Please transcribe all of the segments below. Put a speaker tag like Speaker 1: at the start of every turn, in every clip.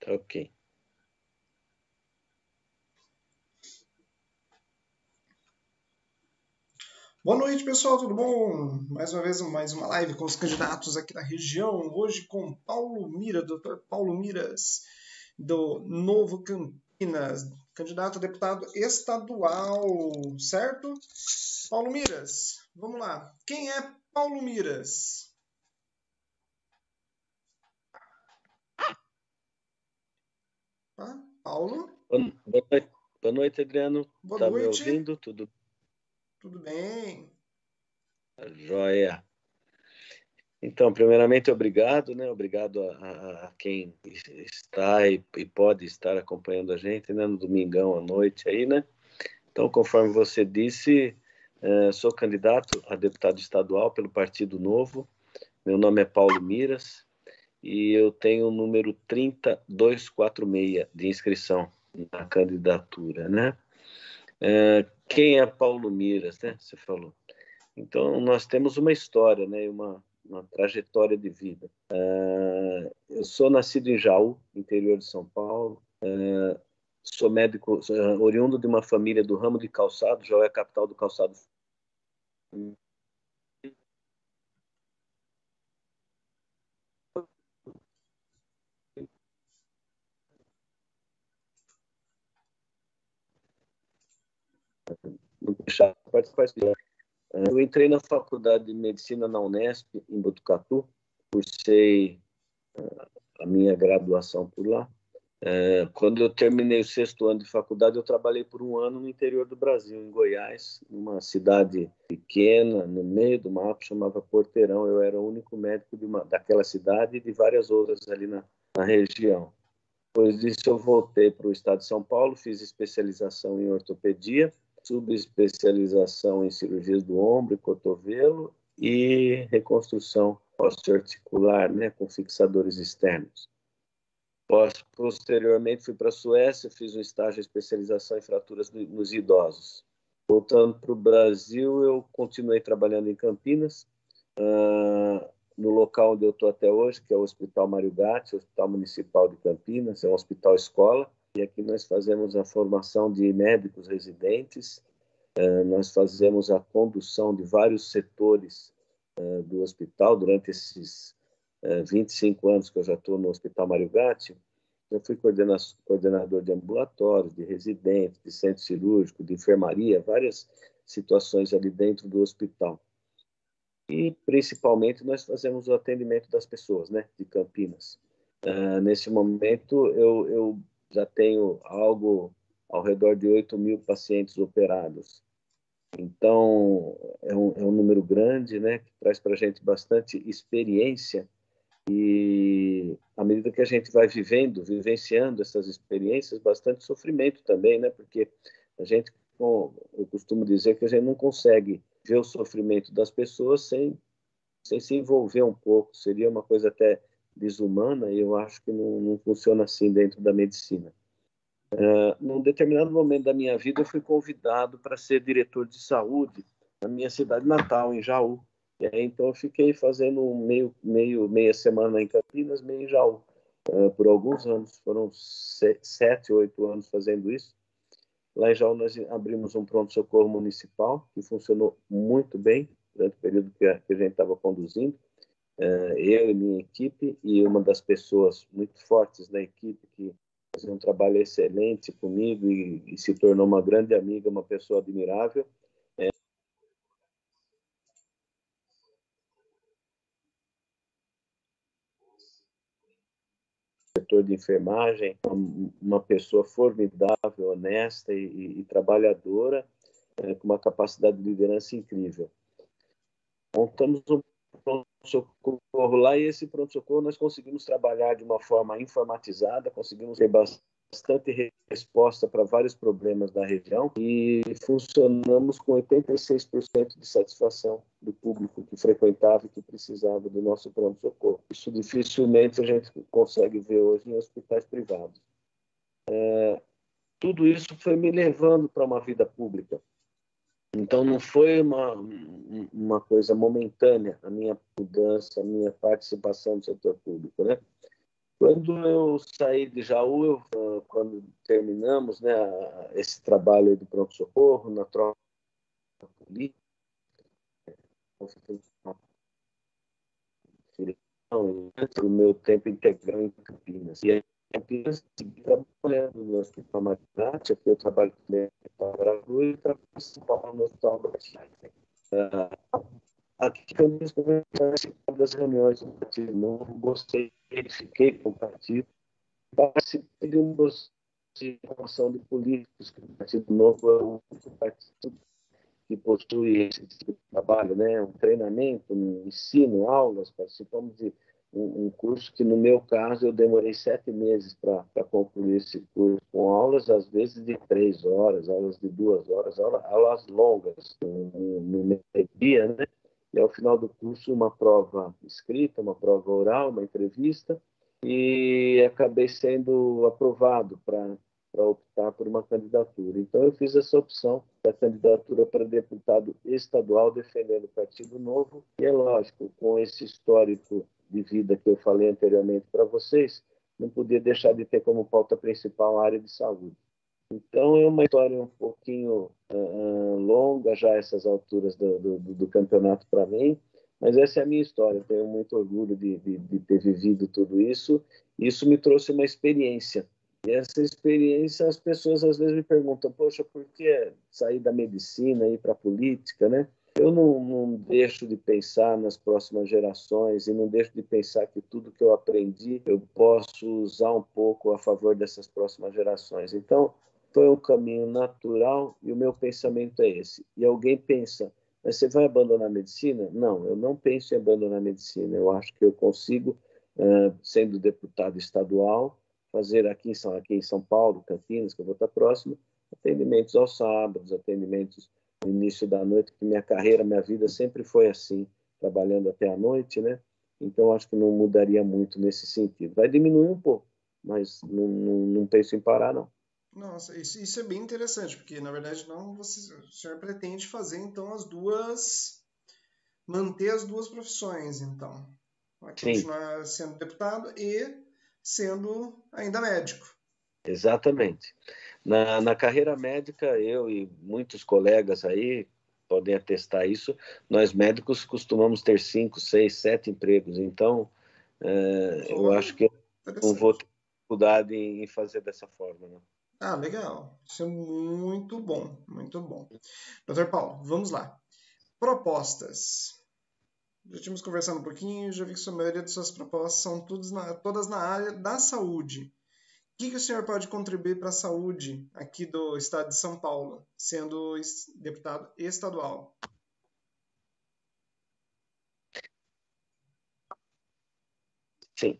Speaker 1: Tá ok.
Speaker 2: Boa noite, pessoal, tudo bom? Mais uma vez, mais uma live com os candidatos aqui da região. Hoje com Paulo Mira, Dr. Paulo Miras, do Novo Campinas, candidato a deputado estadual, certo? Paulo Miras, vamos lá. Quem é Paulo Miras? Tá? Paulo?
Speaker 1: Boa noite, Adriano.
Speaker 2: Boa
Speaker 1: tá
Speaker 2: noite.
Speaker 1: me ouvindo? Tudo
Speaker 2: Tudo bem?
Speaker 1: Joia. Então, primeiramente, obrigado, né? Obrigado a, a- a quem está e, e pode estar acompanhando a gente, né? No domingão à noite aí, né? Então, conforme você disse, eh, sou candidato a deputado estadual pelo Partido Novo. Meu nome é Paulo Miras e eu tenho o número 30246 de inscrição na candidatura, né? Eh, quem é Paulo Miras, né? Você falou. Então, nós temos uma história, né? Uma, uma trajetória de vida. Eh, eu sou nascido em Jaú, interior de São Paulo. Eh, sou médico, sou, oriundo de uma família do ramo de calçado. Jaú é a capital do calçado. Não Eh, Eu entrei na faculdade de medicina na Unesp, em Botucatu, cursei eh, a minha graduação por lá. É, quando eu terminei o sexto ano de faculdade, eu trabalhei por um ano no interior do Brasil, em Goiás, numa cidade pequena, no meio do mapa, chamava Porteirão. Eu era o único médico uma, daquela cidade e de várias outras ali na, na região. Depois disso, eu voltei para o estado de São Paulo, fiz especialização em ortopedia, subespecialização em cirurgias do ombro e cotovelo e reconstrução osteoarticular, né, com fixadores externos. Posteriormente, fui para a Suécia, fiz um estágio de especialização em fraturas no- nos idosos. Voltando para o Brasil, eu continuei trabalhando em Campinas, ah, no local onde eu estou até hoje, que é o Hospital Mário Gatti, Hospital Municipal de Campinas, é um hospital escola, e aqui nós fazemos a formação de médicos residentes, ah, nós fazemos a condução de vários setores ah, do hospital durante esses eh, 25 anos que eu já estou no Hospital Mário Gatti, eu fui coordena- coordenador de ambulatórios, de residentes, de centro cirúrgico, de enfermaria, várias situações ali dentro do hospital. E, principalmente, nós fazemos o atendimento das pessoas, né, de Campinas. Ah, nesse momento, eu, eu já tenho algo ao redor de 8 mil pacientes operados. Então, é um, é um número grande, né, que traz para a gente bastante experiência e à medida que a gente vai vivendo, vivenciando essas experiências, bastante sofrimento também, né? Porque a gente, eu costumo dizer que a gente não consegue ver o sofrimento das pessoas sem, sem se envolver um pouco. Seria uma coisa até desumana eu acho que não, não funciona assim dentro da medicina. Uh, num determinado momento da minha vida, eu fui convidado para ser diretor de saúde na minha cidade natal, em Jaú. Aí, então, eu fiquei fazendo meio, meio, meia semana em Campinas, meio em Jaú, uh, por alguns anos. Foram se, sete, oito anos fazendo isso. Lá em Jaú, nós abrimos um pronto-socorro municipal, que funcionou muito bem durante o período que a, que a gente estava conduzindo. Uh, eu e minha equipe, e uma das pessoas muito fortes da equipe, que fazia um trabalho excelente comigo e, e se tornou uma grande amiga, uma pessoa admirável, setor de enfermagem, uma pessoa formidável, honesta e, e, e trabalhadora, é, com uma capacidade de liderança incrível. Montamos um pronto-socorro lá e esse pronto-socorro nós conseguimos trabalhar de uma forma informatizada, conseguimos ter bastante resposta para vários problemas da região e funcionamos com 86% de satisfação do público que frequentava e que precisava do nosso pronto-socorro. Isso dificilmente a gente consegue ver hoje em hospitais privados. É, tudo isso foi me levando para uma vida pública. Então não foi uma, uma coisa momentânea a minha mudança, a minha participação no setor público, né? Quando eu saí de Jaú, eu, ah, quando terminamos né, esse trabalho do pronto-socorro, na troca política, o meu tempo integral em Campinas. E aí, Campinas, trabalhando no Hospital Magnate, aqui eu trabalho também para Brasil e trabalho em São Paulo no Hospital Albert Aqui em Campinas, participei das reuniões do Partido Novo, gostei, fiquei com o partido, participei de uma formação de políticos, que o Partido Novo é o único partido que possui esse tipo de trabalho, né? um treinamento, um ensino, aulas, participamos de um, curso que, no meu caso, eu demorei sete meses para concluir esse curso, com aulas, às vezes, de três horas, aulas de duas horas, aulas, aulas longas, no, no meio-dia, né? E, ao final do curso, uma prova escrita, uma prova oral, uma entrevista, e acabei sendo aprovado para para optar por uma candidatura. Então, eu fiz essa opção da candidatura para deputado estadual defendendo o Partido Novo. E é lógico, com esse histórico de vida que eu falei anteriormente para vocês, não podia deixar de ter como pauta principal a área de saúde. Então, é uma história um pouquinho uh, longa já essas alturas do, do, do campeonato para mim, mas essa é a minha história. Tenho muito orgulho de, de, de ter vivido tudo isso. Isso me trouxe uma experiência e essa experiência, as pessoas às vezes me perguntam, poxa, por que sair da medicina e ir para a política, né? Eu não, não, deixo de pensar nas próximas gerações e não deixo de pensar que tudo que eu aprendi eu posso usar um pouco a favor dessas próximas gerações. Então, foi um caminho natural e o meu pensamento é esse. E alguém pensa, mas você vai abandonar a medicina? Não, eu não penso em abandonar a medicina. Eu acho que eu consigo, sendo deputado estadual, fazer aqui em São, aqui em São Paulo, Campinas, que eu vou estar próximo, atendimentos aos sábados, atendimentos no início da noite, que minha carreira, minha vida sempre foi assim, trabalhando até a noite, né? Então, acho que não mudaria muito nesse sentido. Vai diminuir um pouco, mas não, não, não penso em parar, não.
Speaker 2: Nossa, isso, isso, é bem interessante, porque, na verdade, não você, o senhor pretende fazer, então, as duas... manter as duas profissões, então. Vai continuar Sim. sendo deputado e sendo ainda médico.
Speaker 1: Exatamente. Na, na carreira médica, eu e muitos colegas aí podem atestar isso, nós médicos costumamos ter cinco, seis, sete empregos. Então, é, eu acho que eu não vou ter dificuldade em fazer dessa forma. Né?
Speaker 2: Ah, legal. Isso é muito bom, muito bom. Doutor Paulo, vamos lá. Propostas já tínhamos conversado um pouquinho, já vi que a maioria de suas propostas são todas na, todas na área da saúde. Que, que o senhor pode contribuir para a saúde aqui do estado de São Paulo, sendo deputado estadual?
Speaker 1: Sim.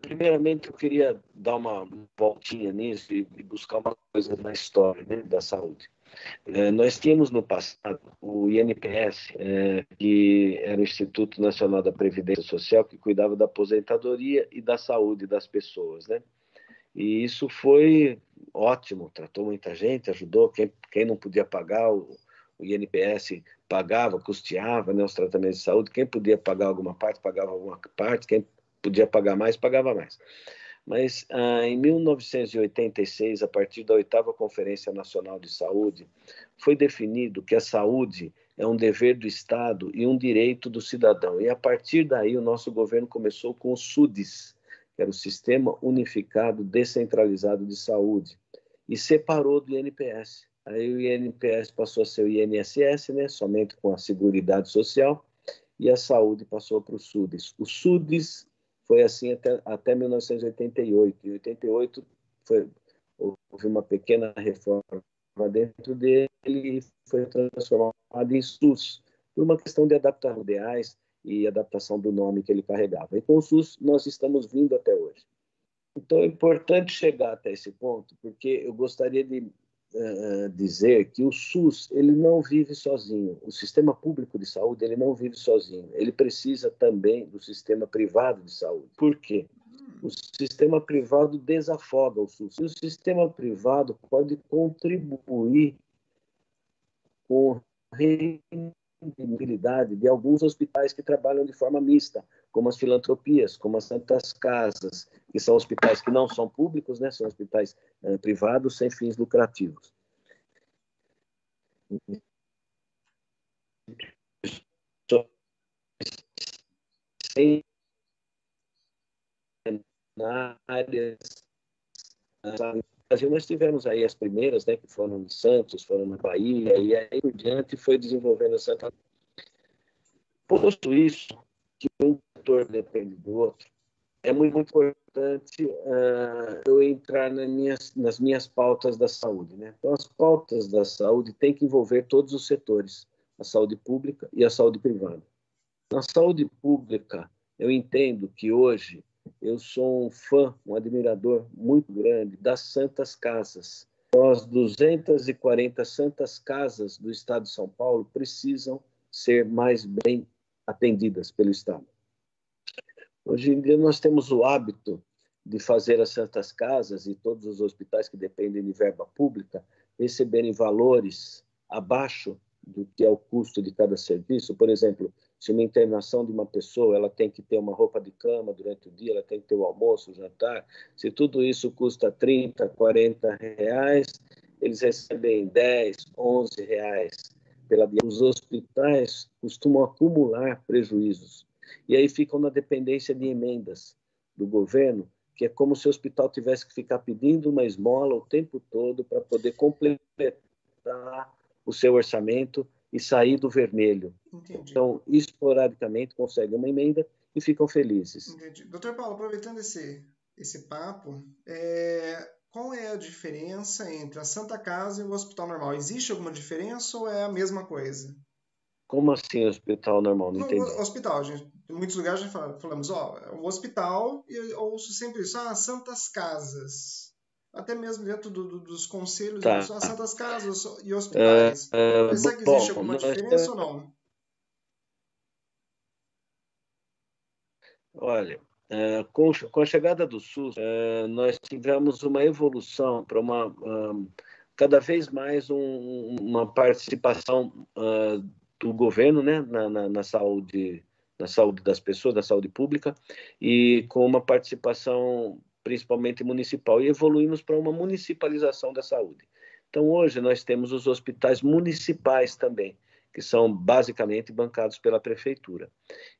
Speaker 1: Primeiramente, eu queria dar uma voltinha nisso e buscar uma coisa na história né, da saúde. É, nós tínhamos no passado o INPS, é, que era o Instituto Nacional da Previdência Social, que cuidava da aposentadoria e da saúde das pessoas, né? E isso foi ótimo, tratou muita gente, ajudou quem, quem não podia pagar o, o INPS pagava, custeava né, os tratamentos de saúde, quem podia pagar alguma parte, pagava alguma parte, quem podia pagar mais, pagava mais. Mas ah, em 1986, a partir da oitava Conferência Nacional de Saúde, foi definido que a saúde é um dever do Estado e um direito do cidadão. E a partir daí, o nosso governo começou com o SUDES, que era o Sistema Unificado Descentralizado de Saúde, e separou do INPS. Aí o INPS passou a ser o INSS, né, somente com a Seguridade Social, e a saúde passou para o SUDES. O SUDES foi assim até, até 1988. Em 88 foi, houve uma pequena reforma dentro dele e foi transformado em SUS, por uma questão de adaptar ideais e adaptação do nome que ele carregava. E com o SUS nós estamos vindo até hoje. Então é importante chegar até esse ponto, porque eu gostaria de uh, dizer que o SUS ele não vive sozinho. O sistema público de saúde ele não vive sozinho. Ele precisa também do sistema privado de saúde. Por quê? O sistema privado desafoga o SUS. E o sistema privado pode contribuir com atendibilidade de alguns hospitais que trabalham de forma mista, como as filantropias, como as santas casas, que são hospitais que não são públicos, né, são hospitais uh, privados sem fins lucrativos. Sem Brasil nós tivemos aí as primeiras, né, que foram em Santos, foram na Bahia, e aí por diante foi desenvolvendo essa. Posto isso, que um setor depende do outro, é muito, importante uh, eu entrar minhas, nas minhas pautas da saúde. Né? Então, as pautas da saúde têm que envolver todos os setores, a saúde pública e a saúde privada. Na saúde pública, eu entendo que hoje eu sou um fã, um admirador muito grande das Santas Casas. As 240 Santas Casas do Estado de São Paulo precisam ser mais bem atendidas pelo Estado. Hoje em dia nós temos o hábito de fazer as Santas Casas e todos os hospitais que dependem de verba pública receberem valores abaixo do que é o custo de cada serviço. Por exemplo, se uma internação de uma pessoa ela tem que ter uma roupa de cama durante o dia, ela tem que ter o almoço, o jantar, se tudo isso custa 30, 40 reais, eles recebem 10, 11 reais pela dia. Os hospitais costumam acumular prejuízos e aí ficam na dependência de emendas do governo, que é como se o hospital tivesse que ficar pedindo uma esmola o tempo todo para poder completar o seu orçamento e sair do vermelho. Entendi. Então, esporadicamente conseguem uma emenda e ficam felizes.
Speaker 2: Entendi. Doutor Paulo, aproveitando esse, esse papo, é, qual é a diferença entre a Santa Casa e o hospital normal? Existe alguma diferença ou é a mesma coisa?
Speaker 1: Como assim hospital normal? Não no, entendi.
Speaker 2: Hospital, gente. Em muitos lugares já falamos, ó, o hospital, e eu ouço sempre isso, ah, santas casas até mesmo dentro do, do, dos conselhos, tá. as santas casas e hospitais. Uh, uh, Será que existe alguma diferença ou não?
Speaker 1: Olha, uh, com, com, a chegada do SUS, nós tivemos uma evolução para uma cada vez mais um, uma participação do governo, né, na, na, na saúde na saúde das pessoas, da saúde pública, e com uma participação principalmente municipal, e evoluímos para uma municipalização da saúde. Então, hoje, nós temos os hospitais municipais também, que são basicamente bancados pela prefeitura.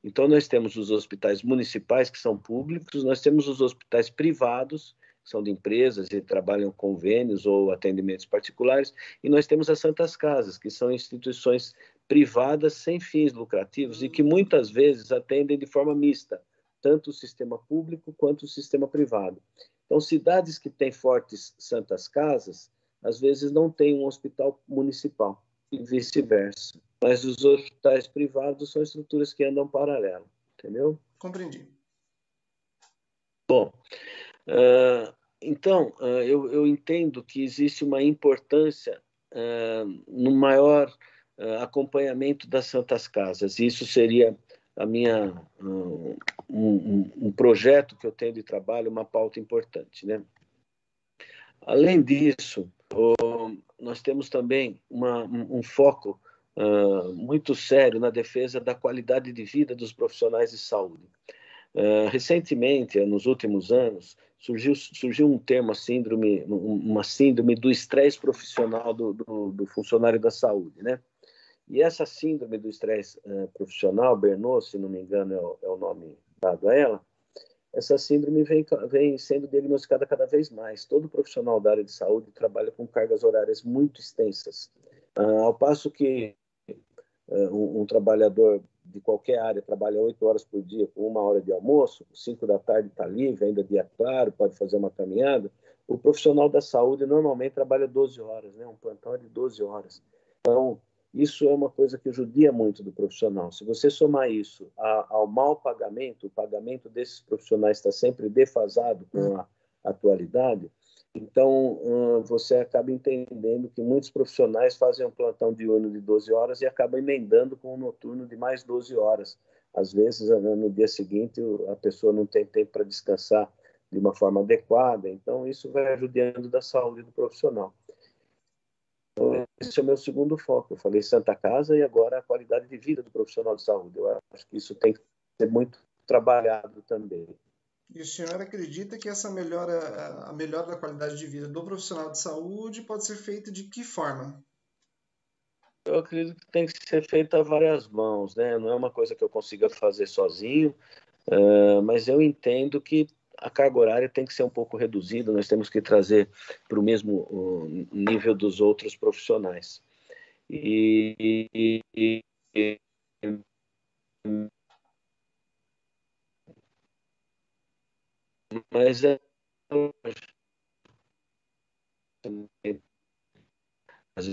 Speaker 1: Então, nós temos os hospitais municipais, que são públicos, nós temos os hospitais privados, que são de empresas e trabalham convênios ou atendimentos particulares, e nós temos as Santas Casas, que são instituições privadas sem fins lucrativos e que muitas vezes atendem de forma mista tanto o sistema público quanto o sistema privado. Então, cidades que têm fortes santas casas, às vezes não têm um hospital municipal e vice-versa. Mas os hospitais privados são estruturas que andam paralelo, entendeu?
Speaker 2: Compreendi.
Speaker 1: Bom, uh, então, uh, eu, eu, entendo que existe uma importância uh, no maior acompanhamento das santas casas. Isso seria a minha um, um, um, projeto que eu tenho de trabalho, uma pauta importante, né? Além disso, o, nós temos também uma, um, foco uh, muito sério na defesa da qualidade de vida dos profissionais de saúde. Uh, recentemente, nos últimos anos, surgiu, surgiu um termo, síndrome, uma síndrome do estresse profissional do, do, do funcionário da saúde, né? E essa síndrome do estresse uh, profissional, Bernoulli, se não me engano é o, é o, nome dado a ela, essa síndrome vem, vem sendo diagnosticada cada vez mais. Todo profissional da área de saúde trabalha com cargas horárias muito extensas. Uh, ao passo que uh, um, um, trabalhador de qualquer área trabalha oito horas por dia com uma hora de almoço, cinco da tarde está livre, ainda dia claro, pode fazer uma caminhada. O profissional da saúde normalmente trabalha 12 horas, né? um plantão é de 12 horas. Então, isso é uma coisa que judia muito do profissional. Se você somar isso ao mau pagamento, o pagamento desses profissionais está sempre defasado com a atualidade, então você acaba entendendo que muitos profissionais fazem um plantão diurno de 12 horas e acabam emendando com um noturno de mais 12 horas. Às vezes, no dia seguinte, a pessoa não tem tempo para descansar de uma forma adequada, então isso vai ajudando da saúde do profissional. Então, esse é o meu segundo foco. Eu falei Santa Casa e agora a qualidade de vida do profissional de saúde. Eu acho que isso tem que ser muito trabalhado também.
Speaker 2: E o senhor acredita que essa melhora, a melhora da qualidade de vida do profissional de saúde pode ser feita de que forma?
Speaker 1: Eu acredito que tem que ser feita a várias mãos, né? Não é uma coisa que eu consiga fazer sozinho, uh, mas eu entendo que a carga horária tem que ser um pouco reduzida, nós temos que trazer para o mesmo uh, nível dos outros profissionais. E, e, e, mas é as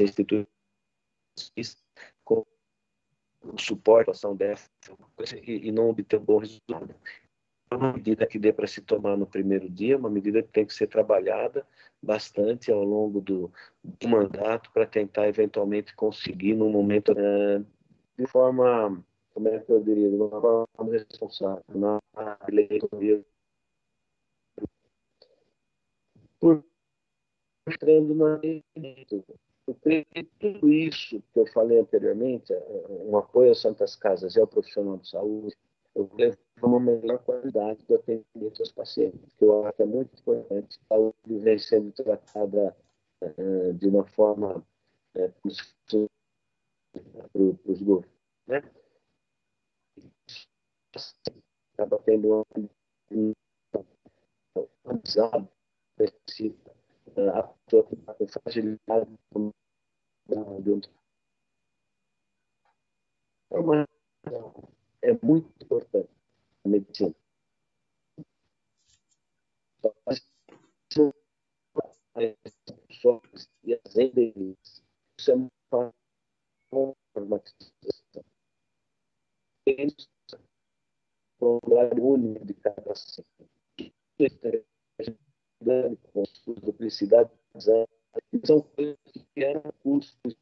Speaker 1: instituições o suporte, a ação dessa e, e não obter um bom resultado. É uma medida que dê para se tomar no primeiro dia, uma medida que tem que ser trabalhada bastante ao longo do, do mandato para tentar eventualmente conseguir no momento é, de forma como é que eu diria, de uma forma responsável, na eleitoria. Por entrando na eu creio que tudo isso que eu falei anteriormente, um apoio às Santas Casas e ao profissional de saúde, eu levo uma melhor qualidade do atendimento aos pacientes, que eu acho que é muito importante. A saúde vem sendo tratada uh, de uma forma uh, para os governos, né? acaba tendo um aprendizado precisa a pessoa que está com fragilidade é, uma, é muito importante a medicina. E as endemias. Isso é uma formatização um horário único de cada paciente. duplicidade, são coisas que eram custos.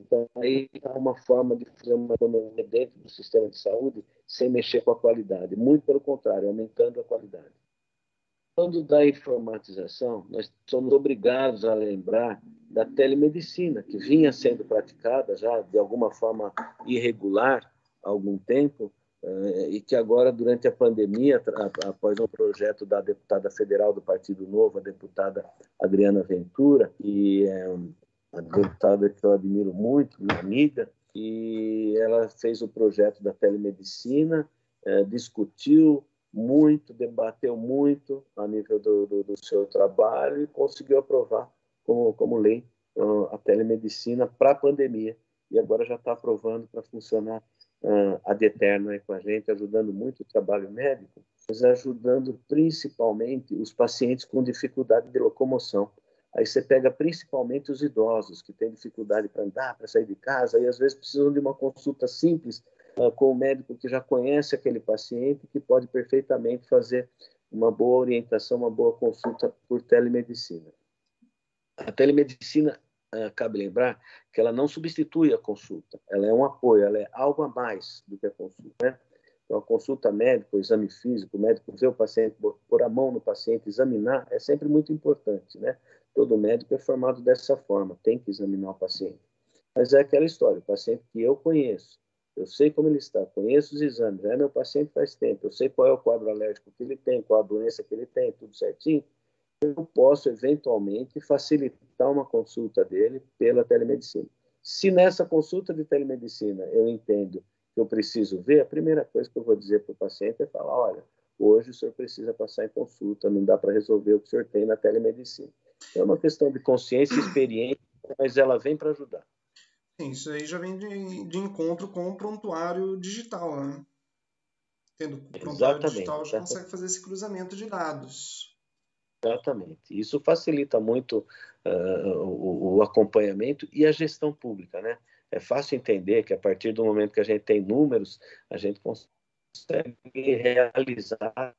Speaker 1: Então, aí há uma forma de fazer uma economia dentro do sistema de saúde sem mexer com a qualidade. Muito pelo contrário, aumentando a qualidade. Quando da informatização, nós somos obrigados a lembrar da telemedicina, que vinha sendo praticada já de alguma forma irregular há algum tempo, e que agora, durante a pandemia, após um projeto da deputada federal do Partido Novo, a deputada Adriana Ventura, e é uma deputada que eu admiro muito, minha amiga, e ela fez o projeto da telemedicina, é, discutiu muito, debateu muito a nível do, do, do, seu trabalho e conseguiu aprovar como, como lei a telemedicina para a pandemia. E agora já está aprovando para funcionar ad eterno aí com a gente, ajudando muito o trabalho médico, mas ajudando principalmente os pacientes com dificuldade de locomoção. Aí você pega principalmente os idosos que têm dificuldade para andar, para sair de casa, e às vezes precisam de uma consulta simples uh, com o médico que já conhece aquele paciente, que pode perfeitamente fazer uma boa orientação, uma boa consulta por telemedicina. A telemedicina uh, cabe lembrar que ela não substitui a consulta, ela é um apoio, ela é algo a mais do que a consulta. Né? Então, a consulta médica, o exame físico, o médico ver o paciente, pôr a mão no paciente, examinar, é sempre muito importante. Né? Todo médico é formado dessa forma, tem que examinar o paciente. Mas é aquela história, o paciente que eu conheço, eu sei como ele está, conheço os exames, é meu paciente faz tempo, eu sei qual é o quadro alérgico que ele tem, qual a doença que ele tem, tudo certinho eu posso eventualmente facilitar uma consulta dele pela telemedicina. Se nessa consulta de telemedicina eu entendo que eu preciso ver, a primeira coisa que eu vou dizer para o paciente é falar: olha, hoje o senhor precisa passar em consulta, não dá para resolver o que o senhor tem na telemedicina. É uma questão de consciência e experiência, mas ela vem para ajudar.
Speaker 2: Sim, isso aí já vem de, de encontro com o prontuário digital, né? Tendo o prontuário Exatamente, digital, já consegue fazer esse cruzamento de dados.
Speaker 1: Exatamente. Isso facilita muito uh, o, o, acompanhamento e a gestão pública, né? É fácil entender que a partir do momento que a gente tem números, a gente consegue realizar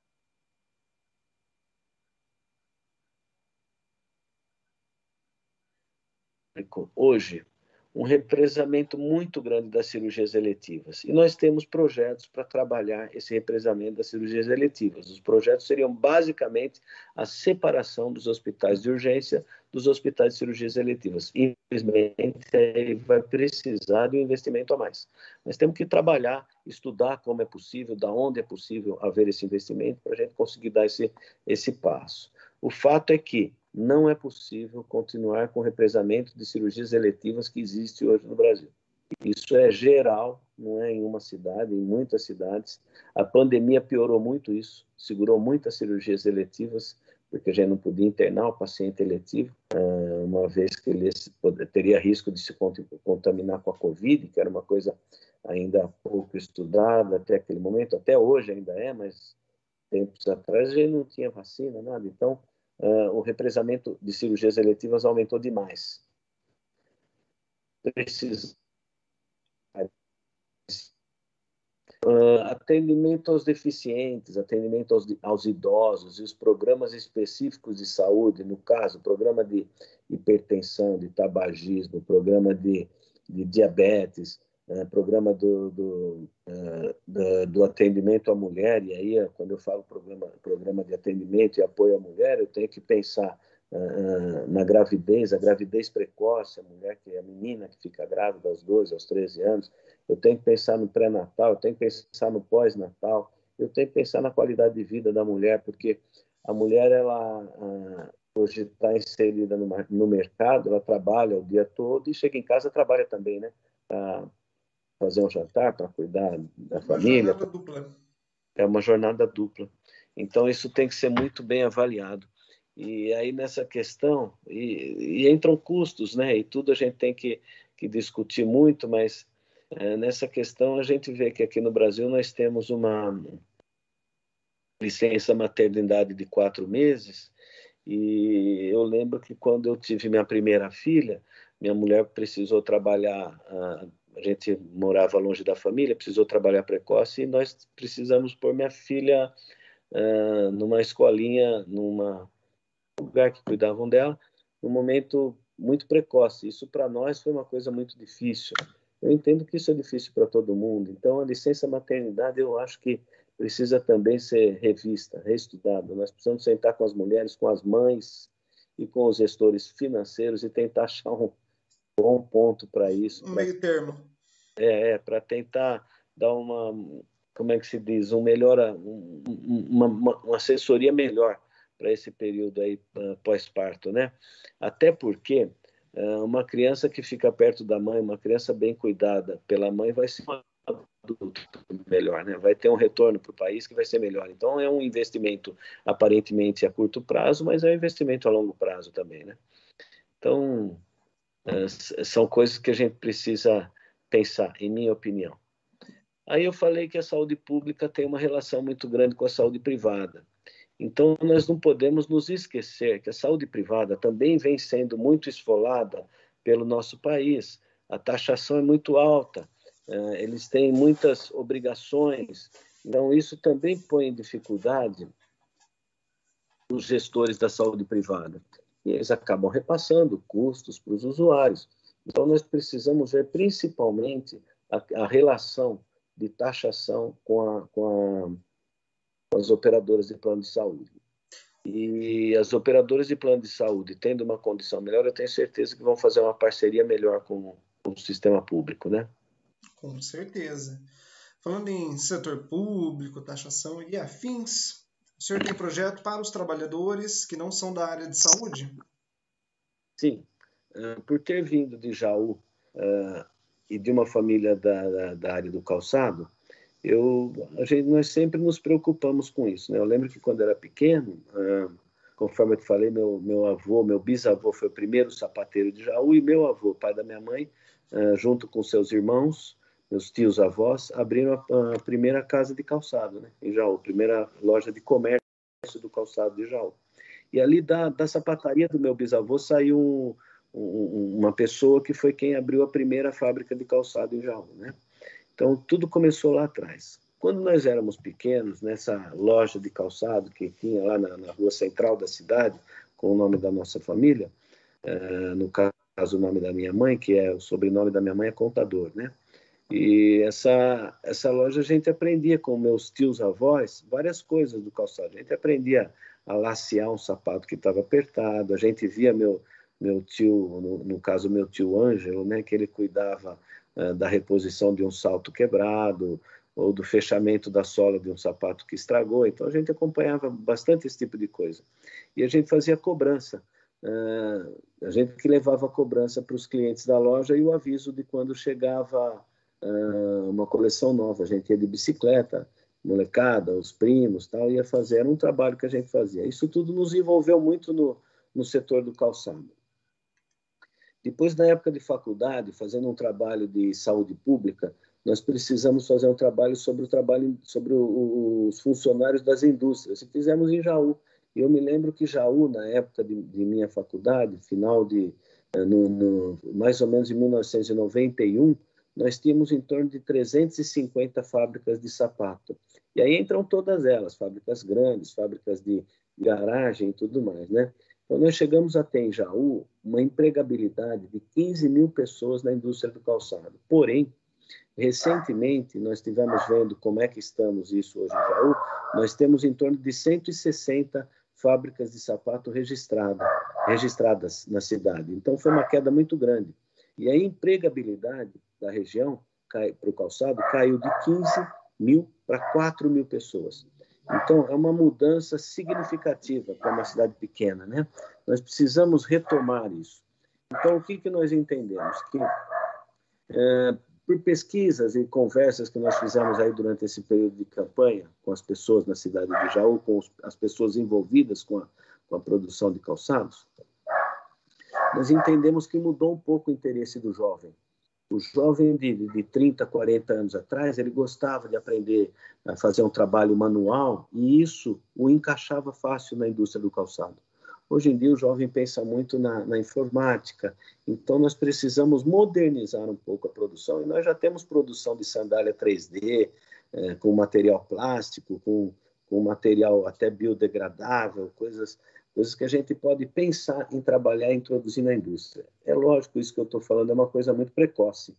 Speaker 1: hoje um represamento muito grande das cirurgias eletivas. E nós temos projetos para trabalhar esse represamento das cirurgias eletivas. Os projetos seriam basicamente a separação dos hospitais de urgência dos hospitais de cirurgias eletivas. Infelizmente, aí vai precisar de um investimento a mais. Nós temos que trabalhar, estudar como é possível, da onde é possível haver esse investimento para a gente conseguir dar esse, esse passo. O fato é que não é possível continuar com o represamento de cirurgias eletivas que existe hoje no Brasil. Isso é geral, não é em uma cidade, em muitas cidades. A pandemia piorou muito isso, segurou muitas cirurgias eletivas, porque a gente não podia internar o paciente eletivo, ah, uma vez que ele teria risco de se contaminar com a Covid, que era uma coisa ainda pouco estudada até aquele momento, até hoje ainda é, mas tempos atrás a gente não tinha vacina, nada. Então, uh, o represamento de cirurgias eletivas aumentou demais. Precisa Uh, atendimento aos deficientes, atendimento aos, aos, idosos e os programas específicos de saúde, no caso, programa de hipertensão, de tabagismo, programa de, de diabetes, uh, programa do, do, uh, do, do, atendimento à mulher, e aí, quando eu falo programa, programa de atendimento e apoio à mulher, eu tenho que pensar na gravidez, a gravidez precoce, a mulher que é a menina que fica grávida aos 12, aos 13 anos, eu tenho que pensar no pré-natal, eu tenho que pensar no pós-natal, eu tenho que pensar na qualidade de vida da mulher, porque a mulher, ela hoje está inserida no, no, mercado, ela trabalha o dia todo e chega em casa trabalha também, né? Fazer um jantar, para cuidar da uma família. Jornada dupla. É uma jornada dupla. Então, isso tem que ser muito bem avaliado. E aí, nessa questão, e, e entram custos, né? E tudo a gente tem que, que discutir muito, mas é, nessa questão, a gente vê que aqui no Brasil nós temos uma licença maternidade de quatro meses, e eu lembro que quando eu tive minha primeira filha, minha mulher precisou trabalhar, a gente morava longe da família, precisou trabalhar precoce, e nós precisamos pôr minha filha uh, numa escolinha, num lugar que cuidavam dela, num momento muito precoce. Isso para nós foi uma coisa muito difícil. Eu entendo que isso é difícil para todo mundo. Então, a licença maternidade eu acho que precisa também ser revista, reestudada. Nós precisamos sentar com as mulheres, com as mães e com os gestores financeiros e tentar achar um bom ponto para isso.
Speaker 2: Um meio termo.
Speaker 1: É, é para tentar dar uma, como é que se diz, um melhor, uma, uma, uma assessoria melhor para esse período aí uh, pós-parto, né? Até porque é, uma criança que fica perto da mãe, uma criança bem cuidada pela mãe, vai ser um adulto melhor, né? Vai ter um retorno para o país que vai ser melhor. Então é um investimento aparentemente a curto prazo, mas é um investimento a longo prazo também, né? Então são coisas que a gente precisa pensar, em minha opinião. Aí eu falei que a saúde pública tem uma relação muito grande com a saúde privada. Então, nós não podemos nos esquecer que a saúde privada também vem sendo muito esfolada pelo nosso país. A taxação é muito alta, é, eles têm muitas obrigações. Então, isso também põe em dificuldade os gestores da saúde privada. E eles acabam repassando custos para os usuários. Então, nós precisamos ver principalmente a, a relação de taxação com a, com a as operadoras de plano de saúde. E as operadoras de plano de saúde, tendo uma condição melhor, eu tenho certeza que vão fazer uma parceria melhor com, com o sistema público, né?
Speaker 2: Com certeza. Falando em setor público, taxação e afins, o senhor tem projeto para os trabalhadores que não são da área de saúde?
Speaker 1: Sim. Uh, por ter vindo de Jaú uh, e de uma família da, da, área do calçado, eu, a gente, nós sempre nos preocupamos com isso. Né? Eu lembro que quando era pequeno, ah, conforme eu te falei, meu, meu avô, meu bisavô foi o primeiro sapateiro de Jaú e meu avô, pai da minha mãe, ah, junto com seus irmãos, meus tios avós, abriram a, a, primeira casa de calçado né? em Jaú, primeira loja de comércio do calçado de Jaú. E ali da, da sapataria do meu bisavô saiu um, um, uma pessoa que foi quem abriu a primeira fábrica de calçado em Jaú, né? Então, tudo começou lá atrás. Quando nós éramos pequenos, nessa loja de calçado que tinha lá na, na rua central da cidade, com o nome da nossa família, uh, no caso o nome da minha mãe, que é o sobrenome da minha mãe é contador, né? E essa, essa loja a gente aprendia com meus tios avós várias coisas do calçado. A gente aprendia a lacear um sapato que estava apertado, a gente via meu, meu tio, no, no, caso meu tio Ângelo, né, que ele cuidava uh, da reposição de um salto quebrado ou do fechamento da sola de um sapato que estragou. Então a gente acompanhava bastante esse tipo de coisa. E a gente fazia cobrança. Uh, a gente que levava a cobrança para os clientes da loja e o aviso de quando chegava uh, uma coleção nova. A gente ia de bicicleta, molecada, os primos, tal, ia fazer. Era um trabalho que a gente fazia. Isso tudo nos envolveu muito no, no setor do calçado. Depois, na época de faculdade, fazendo um trabalho de saúde pública, nós precisamos fazer um trabalho sobre o trabalho sobre o, os funcionários das indústrias. E fizemos em Jaú. Eu me lembro que Jaú, na época de, de minha faculdade, final de eh, no, no, mais ou menos em 1991, nós tínhamos em torno de 350 fábricas de sapato. E aí entram todas elas, fábricas grandes, fábricas de garagem e tudo mais, né? Então, nós chegamos a ter em Jaú uma empregabilidade de 15 mil pessoas na indústria do calçado. Porém, recentemente, nós estivemos vendo como é que estamos isso hoje em Jaú, nós temos em torno de 160 fábricas de sapato registrada, registradas na cidade. Então, foi uma queda muito grande. E a empregabilidade da região para o calçado caiu de 15 mil para 4 mil pessoas. Então, é uma mudança significativa para uma cidade pequena, né? Nós precisamos retomar isso. Então, o que, que nós entendemos? Que, é, por pesquisas e conversas que nós fizemos aí durante esse período de campanha com as pessoas na cidade de Jaú, com os, as pessoas envolvidas com a, com a produção de calçados, nós entendemos que mudou um pouco o interesse do jovem. O jovem de, de 30, 40 anos atrás, ele gostava de aprender a fazer um trabalho manual e isso o encaixava fácil na indústria do calçado. Hoje em dia, o jovem pensa muito na, na informática, então nós precisamos modernizar um pouco a produção e nós já temos produção de sandália 3D, é, com material plástico, com, com material até biodegradável, coisas coisas que a gente pode pensar em trabalhar e introduzir na indústria. É lógico, isso que eu estou falando é uma coisa muito precoce,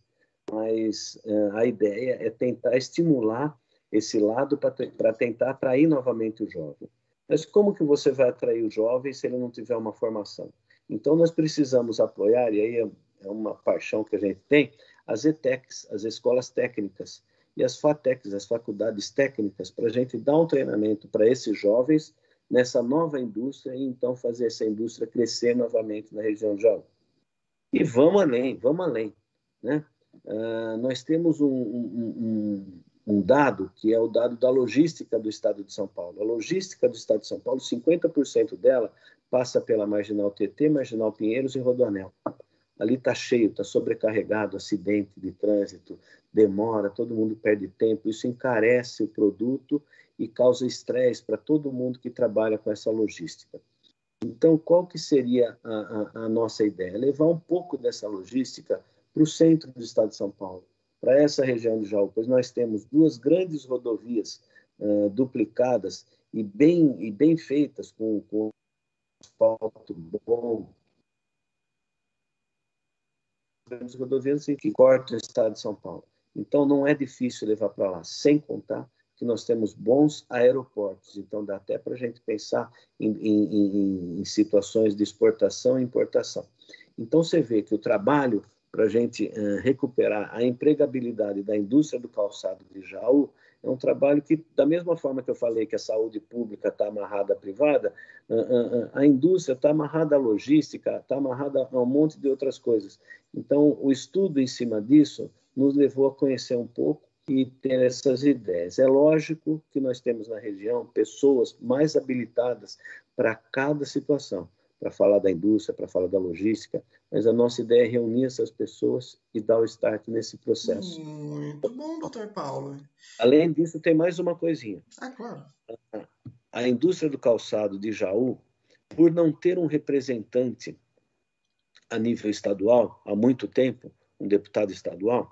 Speaker 1: mas uh, a ideia é tentar estimular esse lado para tentar atrair novamente o jovem. Mas como que você vai atrair o jovem se ele não tiver uma formação? Então, nós precisamos apoiar, e aí é, é uma paixão que a gente tem, as ETECs, as escolas técnicas, e as FATECs, as faculdades técnicas, para a gente dar um treinamento para esses jovens nessa nova indústria e então fazer essa indústria crescer novamente na região de Jaú. E vamos além, vamos além. Né? Uh, nós temos um, um, um, um, dado que é o dado da logística do Estado de São Paulo. A logística do Estado de São Paulo, 50% dela passa pela Marginal TT, Marginal Pinheiros e Rodoanel. Ali está cheio, está sobrecarregado, acidente de trânsito, demora, todo mundo perde tempo, isso encarece o produto e causa estresse para todo mundo que trabalha com essa logística. Então, qual que seria a, a, a nossa ideia? Levar um pouco dessa logística para o centro do estado de São Paulo, para essa região de Jaú, pois nós temos duas grandes rodovias uh, duplicadas e bem, e bem feitas, com, com asfalto bom, grandes rodovias que cortam o estado de São Paulo. Então, não é difícil levar para lá, sem contar que nós temos bons aeroportos, então dá até para a gente pensar em, em, em, situações de exportação e importação. Então você vê que o trabalho para a gente uh, recuperar a empregabilidade da indústria do calçado de Jaú é um trabalho que, da mesma forma que eu falei que a saúde pública está amarrada à privada, a indústria está amarrada à logística, está amarrada a um monte de outras coisas. Então, o estudo em cima disso nos levou a conhecer um pouco e ter essas ideias. É lógico que nós temos na região pessoas mais habilitadas para cada situação, para falar da indústria, para falar da logística, mas a nossa ideia é reunir essas pessoas e dar o start nesse processo.
Speaker 2: Muito bom, doutor Paulo.
Speaker 1: Além disso, tem mais uma coisinha.
Speaker 2: Ah, claro.
Speaker 1: A, indústria do calçado de Jaú, por não ter um representante a nível estadual há muito tempo, um deputado estadual,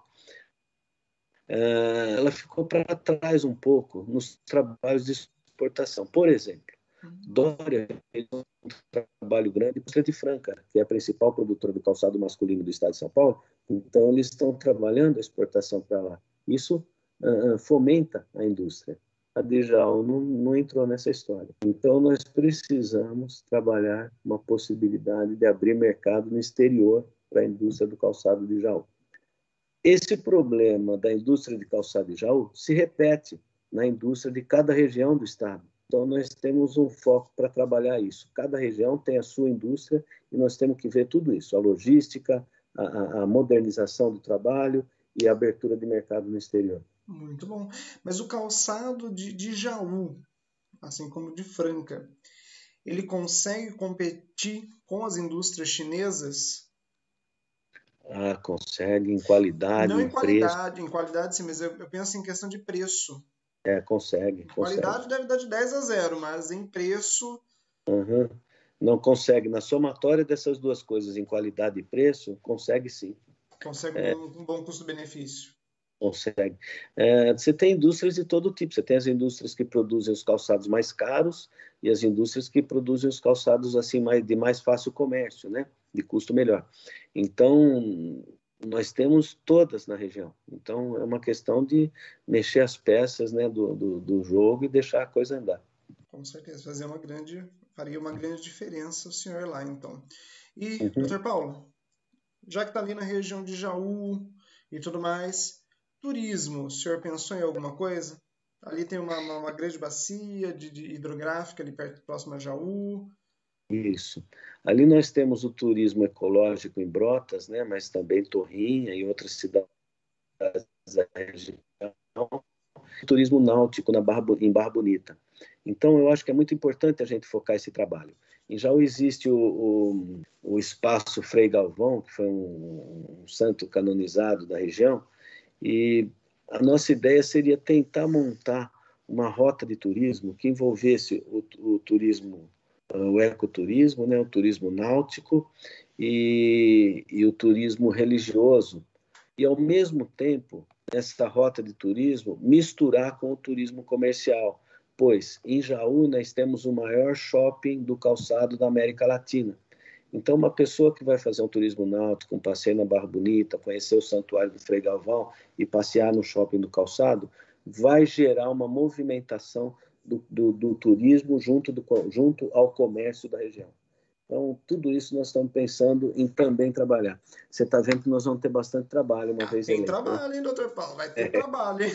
Speaker 1: eh, ela ficou para trás um pouco nos trabalhos de exportação. Por exemplo. Dória fez um trabalho grande com a de Franca, que é a principal produtora do calçado masculino do estado de São Paulo. Então, eles estão trabalhando a exportação para lá. Isso uh, fomenta a indústria. A Dijal não, não entrou nessa história. Então, nós precisamos trabalhar uma possibilidade de abrir mercado no exterior para a indústria do calçado de Jaú. Esse problema da indústria de calçado de Jaú se repete na indústria de cada região do estado. Então, nós temos um foco para trabalhar isso. Cada região tem a sua indústria e nós temos que ver tudo isso: a logística, a, a modernização do trabalho e a abertura de mercado no exterior.
Speaker 2: Muito bom. Mas o calçado de, de Jaú, assim como de Franca, ele consegue competir com as indústrias chinesas?
Speaker 1: Ah, consegue em qualidade,
Speaker 2: Não em,
Speaker 1: em
Speaker 2: qualidade,
Speaker 1: preço.
Speaker 2: em qualidade sim, mas eu, eu penso em questão de preço.
Speaker 1: É, consegue.
Speaker 2: Qualidade deve dar de 10 a 0, mas em preço.
Speaker 1: Uhum. Não consegue. Na somatória dessas duas coisas, em qualidade e preço, consegue sim.
Speaker 2: Consegue é. um, um bom custo-benefício.
Speaker 1: Consegue. É, você tem indústrias de todo tipo. Você tem as indústrias que produzem os calçados mais caros e as indústrias que produzem os calçados assim mais, de mais fácil comércio, né? De custo melhor. Então, nós temos todas na região. Então, é uma questão de mexer as peças né, do, do, do jogo e deixar a coisa andar.
Speaker 2: Com certeza, fazer uma grande, faria uma grande diferença o senhor lá, então. E, uhum. doutor Paulo, já que está ali na região de Jaú e tudo mais, turismo, o senhor pensou em alguma coisa? Ali tem uma, uma, grande bacia de, de, hidrográfica ali perto, próximo a Jaú.
Speaker 1: Isso. Ali nós temos o turismo ecológico em Brotas, né, mas também Torrinha e outras cidades da região. Turismo náutico na Barra, em Barra Bonita. Então, eu acho que é muito importante a gente focar esse trabalho. E já existe o, o, o espaço Frei Galvão, que foi um, um santo canonizado da região, e a nossa ideia seria tentar montar uma rota de turismo que envolvesse o, o turismo o ecoturismo, né, o turismo náutico e, e o turismo religioso. E, ao mesmo tempo, nessa rota de turismo, misturar com o turismo comercial, pois em Jaú nós temos o maior shopping do calçado da América Latina. Então, uma pessoa que vai fazer um turismo náutico, um passeio na Barra Bonita, conhecer o Santuário do Frei Galvão e passear no shopping do calçado, vai gerar uma movimentação do, do, do turismo junto, do, junto ao comércio da região. Então, tudo isso nós estamos pensando em também trabalhar. Você está vendo que nós vamos ter bastante trabalho uma ah, vez
Speaker 2: Tem eleito, trabalho, né? hein, doutor Paulo? Vai ter é. trabalho, hein?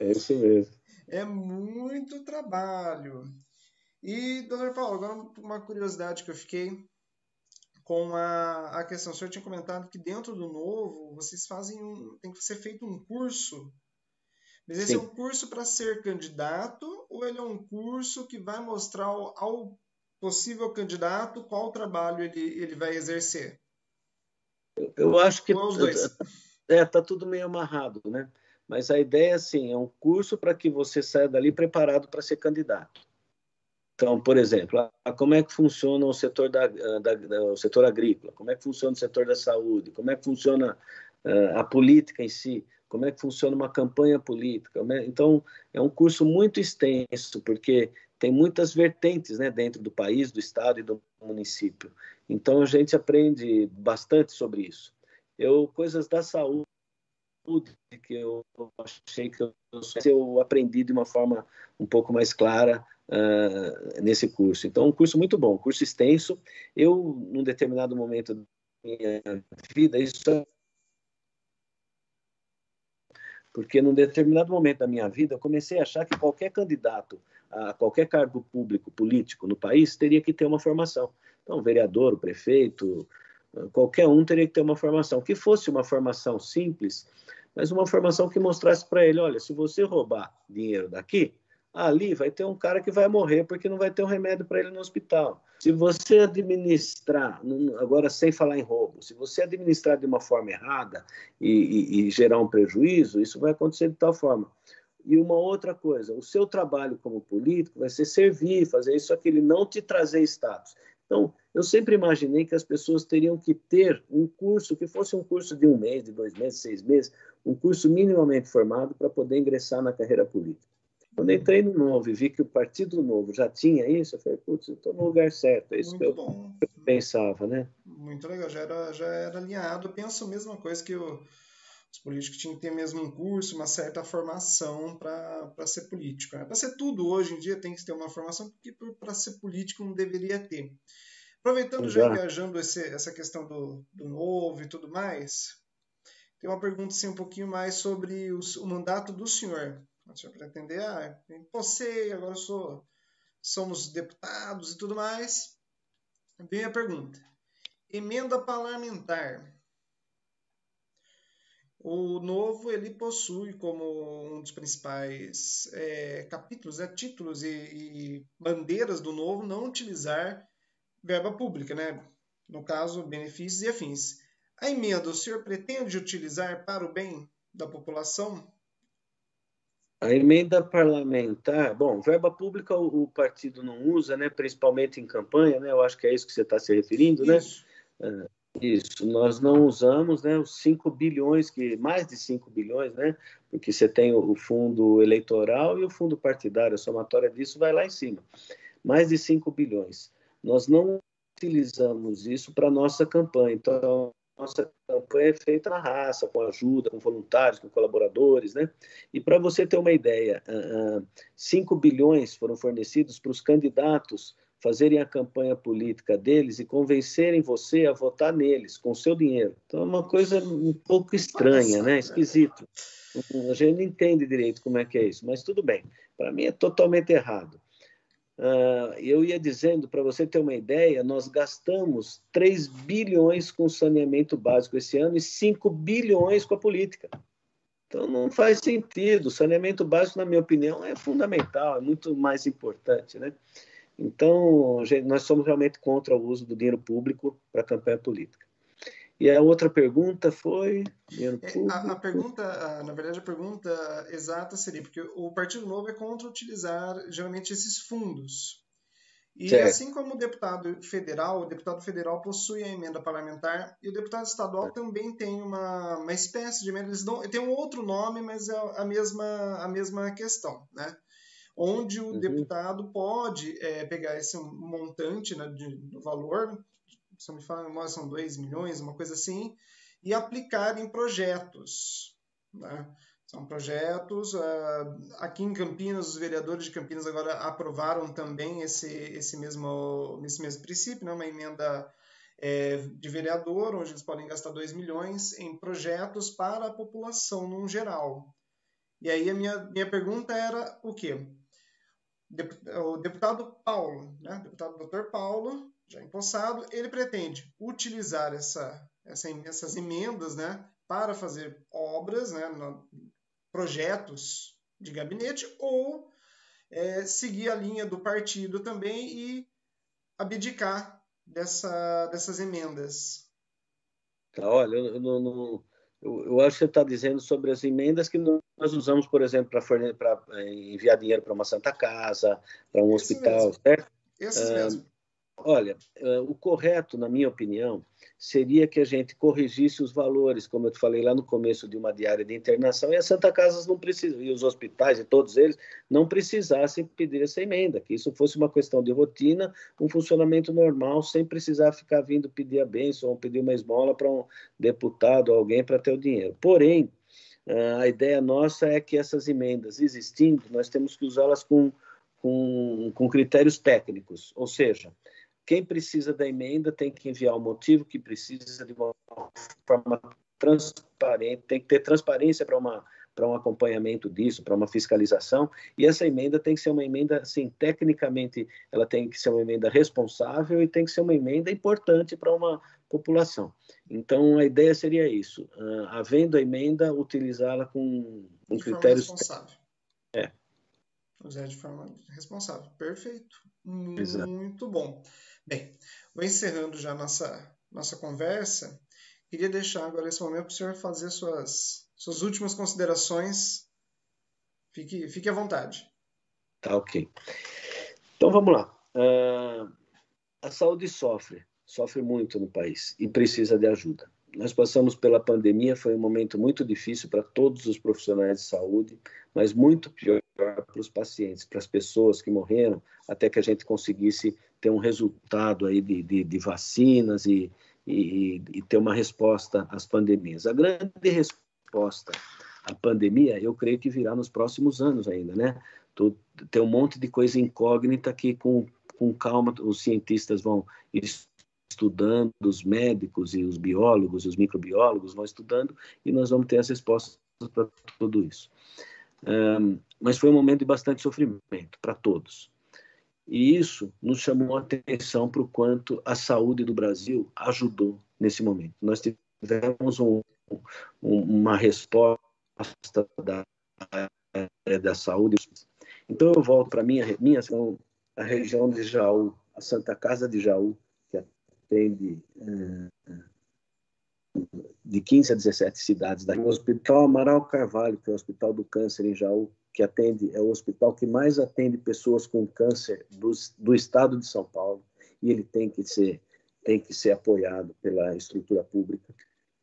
Speaker 1: é isso mesmo.
Speaker 2: É muito trabalho. E, doutor Paulo, agora uma curiosidade que eu fiquei com a, a questão. O senhor tinha comentado que dentro do novo vocês fazem um. tem que ser feito um curso mas esse Sim. é um curso para ser candidato ou ele é um curso que vai mostrar ao, ao possível candidato qual trabalho ele, ele vai exercer?
Speaker 1: Eu, eu acho que é, tá tudo meio amarrado, né? Mas a ideia assim, é um curso para que você saia dali preparado para ser candidato. Então, por exemplo, como é que funciona o setor da, da, da, o setor agrícola? Como é que funciona o setor da saúde? Como é que funciona uh, a política em si? Como é que funciona uma campanha política. Né? Então, é um curso muito extenso, porque tem muitas vertentes né, dentro do país, do estado e do município. Então, a gente aprende bastante sobre isso. Eu, coisas da saúde que eu achei que eu, eu aprendi de uma forma um pouco mais clara uh, nesse curso. Então, um curso muito bom, um curso extenso. Eu, num determinado momento da minha vida, isso porque num determinado momento da minha vida eu comecei a achar que qualquer candidato a qualquer cargo público político no país teria que ter uma formação. Então, o vereador, o prefeito, qualquer um teria que ter uma formação que fosse uma formação simples, mas uma formação que mostrasse para ele, olha, se você roubar dinheiro daqui, ali vai ter um cara que vai morrer porque não vai ter um remédio para ele no hospital. Se você administrar, agora sem falar em roubo, se você administrar de uma forma errada e, e, e gerar um prejuízo, isso vai acontecer de tal forma. E uma outra coisa, o seu trabalho como político vai ser servir, fazer isso, aquele, não te trazer status. Então, eu sempre imaginei que as pessoas teriam que ter um curso que fosse um curso de um mês, de dois meses, seis meses, um curso minimamente formado para poder ingressar na carreira política. Quando entrei no Novo e vi que o Partido Novo já tinha isso, eu falei, putz, eu estou no lugar certo. É isso Muito que eu, bom. pensava, né?
Speaker 2: Muito legal, já era, já era alinhado. Eu penso a mesma coisa que eu, os políticos tinham que ter mesmo um curso, uma certa formação para ser político. Né? Para ser tudo hoje em dia tem que ter uma formação, porque para ser político não deveria ter. Aproveitando já, já viajando esse, essa questão do, do novo e tudo mais, tem uma pergunta assim, um pouquinho mais sobre o, o mandato do senhor. O senhor pretender, ah, você, agora sou, somos deputados e tudo mais. Vem a pergunta. Emenda parlamentar. O novo ele possui como um dos principais é, capítulos, né, títulos e, e, bandeiras do novo não utilizar verba pública, né? no caso, benefícios e afins. A emenda o senhor pretende utilizar para o bem da população?
Speaker 1: A emenda parlamentar, bom, verba pública o, o, partido não usa, né, principalmente em campanha, né, eu acho que é isso que você está se referindo, né? isso. né? Isso, nós não usamos né, os 5 bilhões, que mais de 5 bilhões, né, porque você tem o fundo eleitoral e o fundo partidário, a somatória disso vai lá em cima. Mais de 5 bilhões. Nós não utilizamos isso para a nossa campanha. Então, nossa campanha é feita na raça, com ajuda, com voluntários, com colaboradores, né? E para você ter uma ideia, 5 bilhões foram fornecidos para os candidatos fazerem a campanha política deles e convencerem você a votar neles com seu dinheiro. Então é uma coisa um pouco estranha, né? Esquisito. A gente não entende direito como é que é isso, mas tudo bem. Para mim é totalmente errado. Uh, eu ia dizendo, para você ter uma ideia, nós gastamos 3 bilhões com saneamento básico esse ano e 5 bilhões com a política. Então não faz sentido. O saneamento básico, na minha opinião, é fundamental, é muito mais importante, né? Então, nós somos realmente contra o uso do dinheiro público para campanha política. E a outra pergunta foi.
Speaker 2: É, a, a, pergunta, na verdade, a pergunta exata seria: porque o Partido Novo é contra utilizar geralmente esses fundos. E certo. assim como o deputado federal, o deputado federal possui a emenda parlamentar e o deputado estadual também tem uma, uma espécie de emenda. Eles dão, tem um outro nome, mas é a mesma, a mesma questão, né? Onde o uhum. deputado pode é, pegar esse montante né, de, do valor, se me fala, são 2 milhões, uma coisa assim, e aplicar em projetos. Né? São projetos. Uh, aqui em Campinas, os vereadores de Campinas agora aprovaram também esse, esse, mesmo, esse mesmo princípio, né? uma emenda é, de vereador, onde eles podem gastar 2 milhões em projetos para a população no geral. E aí a minha, minha pergunta era o quê? O deputado Paulo, né? deputado Dr. Paulo, já empossado, ele pretende utilizar essa, essa, essas emendas né, para fazer obras, né, projetos de gabinete, ou é, seguir a linha do partido também e abdicar dessa, dessas emendas.
Speaker 1: Tá, olha, eu, eu, eu, eu acho que você está dizendo sobre as emendas que nós usamos, por exemplo, para é, enviar dinheiro para uma Santa Casa, para um Esse hospital, mesmo. certo?
Speaker 2: Esses uh, mesmo.
Speaker 1: Olha, uh, o correto, na minha opinião, seria que a gente corrigisse os valores, como eu te falei lá no começo de uma diária de internação, e as Santa Casas não precisam, e os hospitais e todos eles não precisassem pedir essa emenda, que isso fosse uma questão de rotina, um funcionamento normal, sem precisar ficar vindo pedir a bênção ou pedir uma esmola para um deputado ou alguém para ter o dinheiro. Porém, uh, a ideia nossa é que essas emendas existindo, nós temos que usá-las com, com, com critérios técnicos, ou seja, quem precisa da emenda tem que enviar o motivo que precisa de uma forma transparente, tem que ter transparência para uma para um acompanhamento disso, para uma fiscalização, e essa emenda tem que ser uma emenda, assim, tecnicamente, ela tem que ser uma emenda responsável e tem que ser uma emenda importante para uma população. Então, a ideia seria isso, uh, havendo a emenda, utilizá-la com, com de critérios...
Speaker 2: Forma responsável.
Speaker 1: É.
Speaker 2: Usar de forma responsável. Perfeito. Muito Exato. bom. Bem, vou encerrando já nossa, nossa conversa. Queria deixar agora esse momento para o senhor fazer suas, suas últimas considerações. Fique, fique à vontade.
Speaker 1: Tá, ok. Então vamos lá. Uh, a saúde sofre, sofre muito no país e precisa de ajuda. Nós passamos pela pandemia, foi um momento muito difícil para todos os profissionais de saúde, mas muito pior para os pacientes, para as pessoas que morreram, até que a gente conseguisse ter um resultado aí de, de, de vacinas e, e, e, ter uma resposta às pandemias. A grande resposta à pandemia, eu creio que virá nos próximos anos ainda, né? Tem um monte de coisa incógnita que, com, com calma, os cientistas vão estudando, os médicos e os biólogos os microbiólogos vão estudando e nós vamos ter as respostas para tudo isso. Um, mas foi um momento de bastante sofrimento para todos. E isso nos chamou a atenção para o quanto a saúde do Brasil ajudou nesse momento. Nós tivemos um, um, uma resposta da, da saúde. Então eu volto para minha minha a região de Jaú, a Santa Casa de Jaú, que atende eh, de 15 a 17 cidades. O Hospital Amaral Carvalho, que é o Hospital do Câncer em Jaú, que atende, é o hospital que mais atende pessoas com câncer do, do estado de São Paulo, e ele tem que ser tem que ser apoiado pela estrutura pública.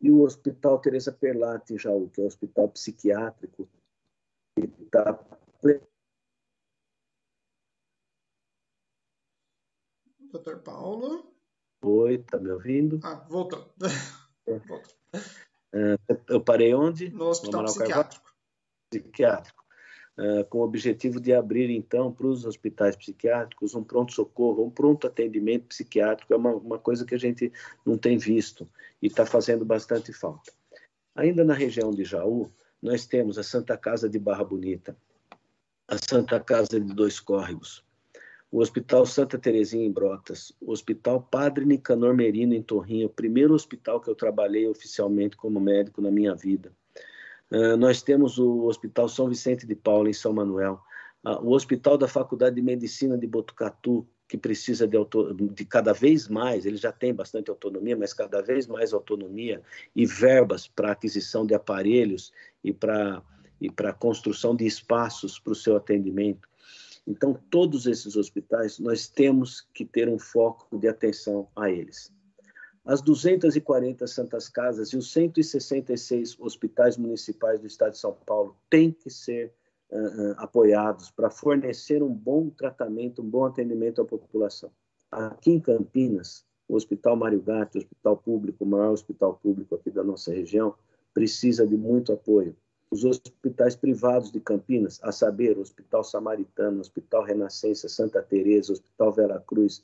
Speaker 1: E o Hospital Teresa Perlati em Jaú, que é o hospital psiquiátrico, que está
Speaker 2: Doutor Paulo?
Speaker 1: Oi, tá me ouvindo?
Speaker 2: Ah, voltou.
Speaker 1: É, eu parei onde?
Speaker 2: No hospital no psiquiátrico.
Speaker 1: Psiquiátrico. Uh, com o objetivo de abrir, então, para os hospitais psiquiátricos um pronto-socorro, um pronto atendimento psiquiátrico. É uma, uma coisa que a gente não tem visto e está fazendo bastante falta. Ainda na região de Jaú, nós temos a Santa Casa de Barra Bonita, a Santa Casa de Dois Córregos, o Hospital Santa Terezinha em Brotas, o Hospital Padre Nicanor Merino em Torrinho, o primeiro hospital que eu trabalhei oficialmente como médico na minha vida. Uh, nós temos o Hospital São Vicente de Paula em São Manuel, uh, o Hospital da Faculdade de Medicina de Botucatu, que precisa de, de, cada vez mais, ele já tem bastante autonomia, mas cada vez mais autonomia e verbas para aquisição de aparelhos e para e para construção de espaços para o seu atendimento. Então, todos esses hospitais, nós temos que ter um foco de atenção a eles. As 240 Santas Casas e os 166 hospitais municipais do Estado de São Paulo têm que ser uh, uh, apoiados para fornecer um bom tratamento, um bom atendimento à população. Aqui em Campinas, o Hospital Mário Gatti, o hospital público, o maior hospital público aqui da nossa região, precisa de muito apoio os hospitais privados de Campinas, a saber, o Hospital Samaritano, o Hospital Renascença, Santa Teresa, o Hospital Vera Cruz,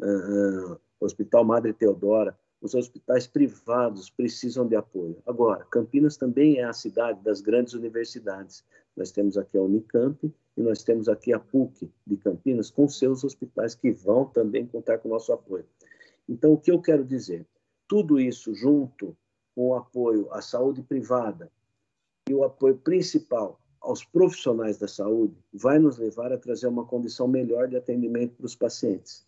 Speaker 1: uh, Hospital Madre Teodora, os hospitais privados precisam de apoio. Agora, Campinas também é a cidade das grandes universidades. Nós temos aqui a Unicamp e nós temos aqui a PUC de Campinas, com seus hospitais que vão também contar com o nosso apoio. Então, o que eu quero dizer? Tudo isso junto com o apoio à saúde privada, e o apoio principal aos profissionais da saúde vai nos levar a trazer uma condição melhor de atendimento para os pacientes.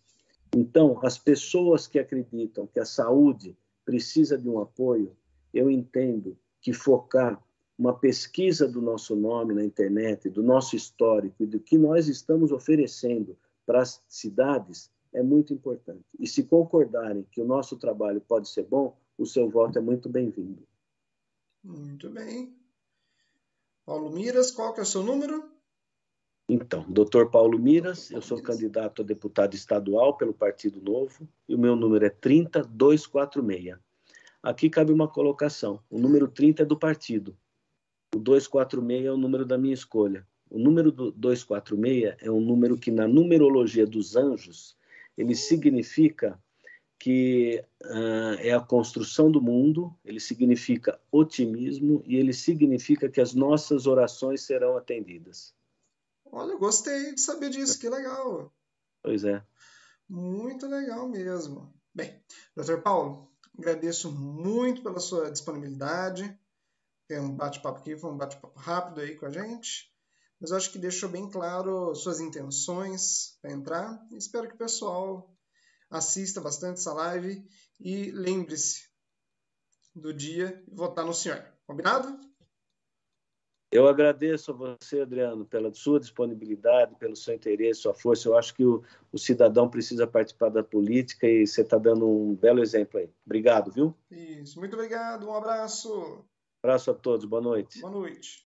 Speaker 1: Então, as pessoas que acreditam que a saúde precisa de um apoio, eu entendo que focar uma pesquisa do nosso nome na internet, do nosso histórico e do que nós estamos oferecendo para as cidades é muito importante. E se concordarem que o nosso trabalho pode ser bom, o seu voto é muito bem-vindo.
Speaker 2: Muito bem. Paulo Miras, qual que é o seu número?
Speaker 1: Então, doutor Paulo Miras, eu sou candidato a deputado estadual pelo Partido Novo e o meu número é 30246. Aqui cabe uma colocação. O número 30 é do partido. O 246 é o número da minha escolha. O número do 246 é um número que na numerologia dos anjos, ele significa que uh, é a construção do mundo, ele significa otimismo e ele significa que as nossas orações serão atendidas.
Speaker 2: Olha, gostei de saber disso, que legal.
Speaker 1: Pois é.
Speaker 2: Muito legal mesmo. Bem, doutor Paulo, agradeço muito pela sua disponibilidade. Tem um bate-papo aqui, foi um bate-papo rápido aí com a gente. Mas eu acho que deixou bem claro suas intenções para entrar. Espero que o pessoal assista bastante essa live e lembre-se do dia e votar no senhor. Combinado?
Speaker 1: Eu agradeço a você, Adriano, pela sua disponibilidade, pelo seu interesse, sua força. Eu acho que o, o cidadão precisa participar da política e você está dando um belo exemplo aí. Obrigado, viu?
Speaker 2: Isso. Muito obrigado. Um abraço.
Speaker 1: Abraço a todos. Boa noite.
Speaker 2: Boa noite.